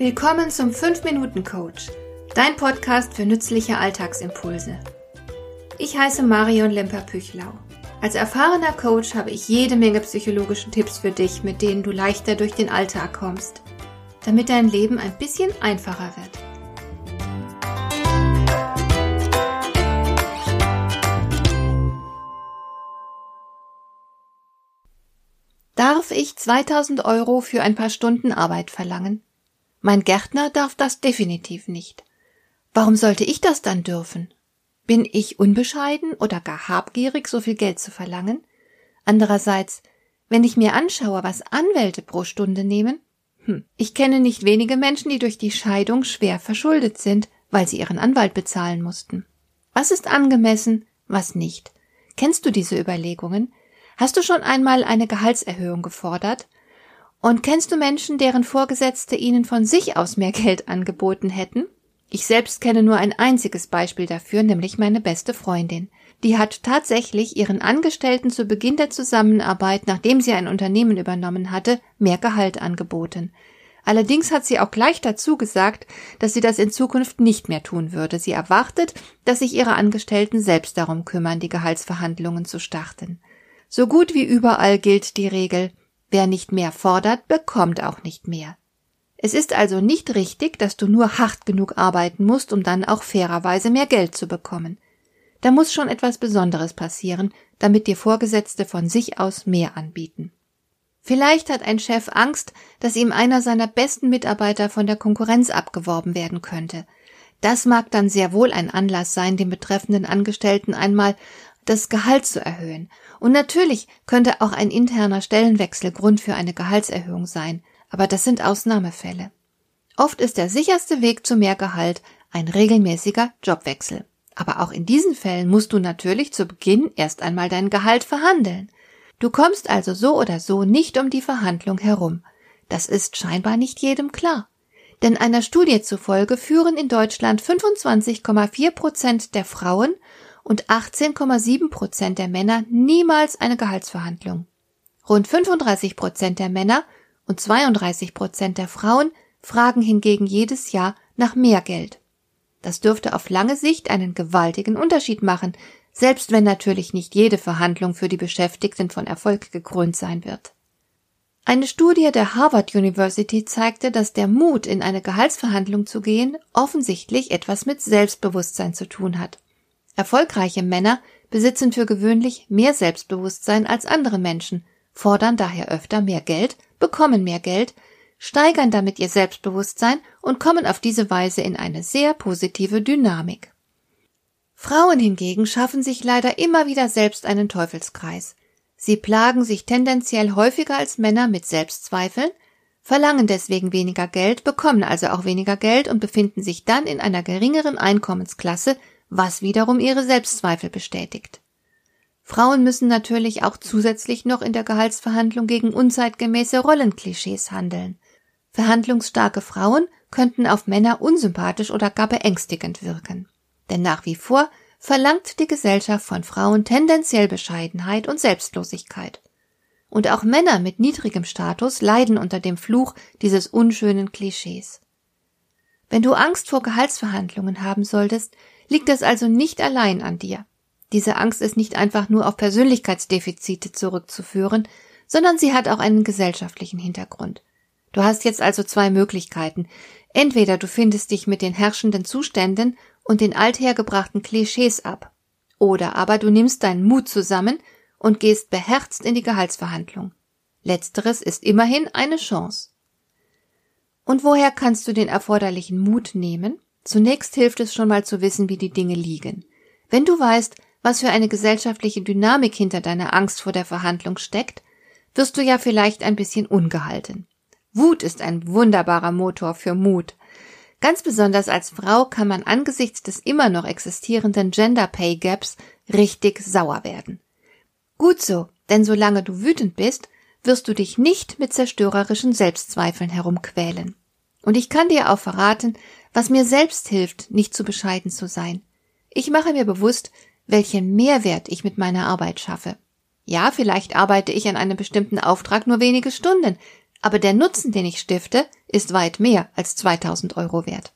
Willkommen zum 5-Minuten-Coach, dein Podcast für nützliche Alltagsimpulse. Ich heiße Marion Lemper-Püchlau. Als erfahrener Coach habe ich jede Menge psychologische Tipps für dich, mit denen du leichter durch den Alltag kommst, damit dein Leben ein bisschen einfacher wird. Darf ich 2000 Euro für ein paar Stunden Arbeit verlangen? Mein Gärtner darf das definitiv nicht. Warum sollte ich das dann dürfen? Bin ich unbescheiden oder gar habgierig, so viel Geld zu verlangen? Andererseits, wenn ich mir anschaue, was Anwälte pro Stunde nehmen, hm, ich kenne nicht wenige Menschen, die durch die Scheidung schwer verschuldet sind, weil sie ihren Anwalt bezahlen mussten. Was ist angemessen, was nicht? Kennst du diese Überlegungen? Hast du schon einmal eine Gehaltserhöhung gefordert? Und kennst du Menschen, deren Vorgesetzte ihnen von sich aus mehr Geld angeboten hätten? Ich selbst kenne nur ein einziges Beispiel dafür, nämlich meine beste Freundin. Die hat tatsächlich ihren Angestellten zu Beginn der Zusammenarbeit, nachdem sie ein Unternehmen übernommen hatte, mehr Gehalt angeboten. Allerdings hat sie auch gleich dazu gesagt, dass sie das in Zukunft nicht mehr tun würde. Sie erwartet, dass sich ihre Angestellten selbst darum kümmern, die Gehaltsverhandlungen zu starten. So gut wie überall gilt die Regel, Wer nicht mehr fordert, bekommt auch nicht mehr. Es ist also nicht richtig, dass du nur hart genug arbeiten musst, um dann auch fairerweise mehr Geld zu bekommen. Da muss schon etwas Besonderes passieren, damit dir Vorgesetzte von sich aus mehr anbieten. Vielleicht hat ein Chef Angst, dass ihm einer seiner besten Mitarbeiter von der Konkurrenz abgeworben werden könnte. Das mag dann sehr wohl ein Anlass sein, den betreffenden Angestellten einmal das Gehalt zu erhöhen. Und natürlich könnte auch ein interner Stellenwechsel Grund für eine Gehaltserhöhung sein, aber das sind Ausnahmefälle. Oft ist der sicherste Weg zu mehr Gehalt ein regelmäßiger Jobwechsel. Aber auch in diesen Fällen musst du natürlich zu Beginn erst einmal dein Gehalt verhandeln. Du kommst also so oder so nicht um die Verhandlung herum. Das ist scheinbar nicht jedem klar. Denn einer Studie zufolge führen in Deutschland 25,4 Prozent der Frauen und 18,7 Prozent der Männer niemals eine Gehaltsverhandlung. Rund 35 Prozent der Männer und 32 Prozent der Frauen fragen hingegen jedes Jahr nach mehr Geld. Das dürfte auf lange Sicht einen gewaltigen Unterschied machen, selbst wenn natürlich nicht jede Verhandlung für die Beschäftigten von Erfolg gekrönt sein wird. Eine Studie der Harvard University zeigte, dass der Mut, in eine Gehaltsverhandlung zu gehen, offensichtlich etwas mit Selbstbewusstsein zu tun hat. Erfolgreiche Männer besitzen für gewöhnlich mehr Selbstbewusstsein als andere Menschen, fordern daher öfter mehr Geld, bekommen mehr Geld, steigern damit ihr Selbstbewusstsein und kommen auf diese Weise in eine sehr positive Dynamik. Frauen hingegen schaffen sich leider immer wieder selbst einen Teufelskreis. Sie plagen sich tendenziell häufiger als Männer mit Selbstzweifeln, verlangen deswegen weniger Geld, bekommen also auch weniger Geld und befinden sich dann in einer geringeren Einkommensklasse was wiederum ihre Selbstzweifel bestätigt. Frauen müssen natürlich auch zusätzlich noch in der Gehaltsverhandlung gegen unzeitgemäße Rollenklischees handeln. Verhandlungsstarke Frauen könnten auf Männer unsympathisch oder gar beängstigend wirken. Denn nach wie vor verlangt die Gesellschaft von Frauen tendenziell Bescheidenheit und Selbstlosigkeit. Und auch Männer mit niedrigem Status leiden unter dem Fluch dieses unschönen Klischees. Wenn du Angst vor Gehaltsverhandlungen haben solltest, liegt es also nicht allein an dir. Diese Angst ist nicht einfach nur auf Persönlichkeitsdefizite zurückzuführen, sondern sie hat auch einen gesellschaftlichen Hintergrund. Du hast jetzt also zwei Möglichkeiten. Entweder du findest dich mit den herrschenden Zuständen und den althergebrachten Klischees ab, oder aber du nimmst deinen Mut zusammen und gehst beherzt in die Gehaltsverhandlung. Letzteres ist immerhin eine Chance. Und woher kannst du den erforderlichen Mut nehmen? Zunächst hilft es schon mal zu wissen, wie die Dinge liegen. Wenn du weißt, was für eine gesellschaftliche Dynamik hinter deiner Angst vor der Verhandlung steckt, wirst du ja vielleicht ein bisschen ungehalten. Wut ist ein wunderbarer Motor für Mut. Ganz besonders als Frau kann man angesichts des immer noch existierenden Gender Pay Gaps richtig sauer werden. Gut so, denn solange du wütend bist, wirst du dich nicht mit zerstörerischen Selbstzweifeln herumquälen. Und ich kann dir auch verraten, was mir selbst hilft, nicht zu bescheiden zu sein. Ich mache mir bewusst, welchen Mehrwert ich mit meiner Arbeit schaffe. Ja, vielleicht arbeite ich an einem bestimmten Auftrag nur wenige Stunden, Aber der Nutzen, den ich stifte, ist weit mehr als 2000 Euro wert.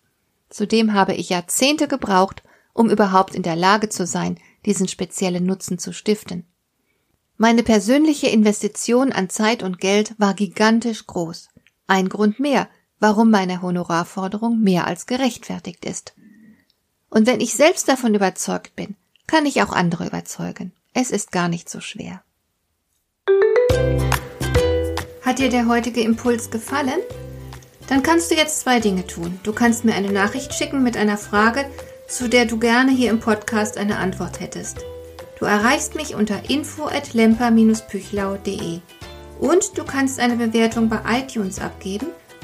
Zudem habe ich Jahrzehnte gebraucht, um überhaupt in der Lage zu sein, diesen speziellen Nutzen zu stiften. Meine persönliche Investition an Zeit und Geld war gigantisch groß. Ein Grund mehr, warum meine Honorarforderung mehr als gerechtfertigt ist. Und wenn ich selbst davon überzeugt bin, kann ich auch andere überzeugen. Es ist gar nicht so schwer. Hat dir der heutige Impuls gefallen? Dann kannst du jetzt zwei Dinge tun. Du kannst mir eine Nachricht schicken mit einer Frage, zu der du gerne hier im Podcast eine Antwort hättest. Du erreichst mich unter info@lemper-püchlau.de. Und du kannst eine Bewertung bei iTunes abgeben,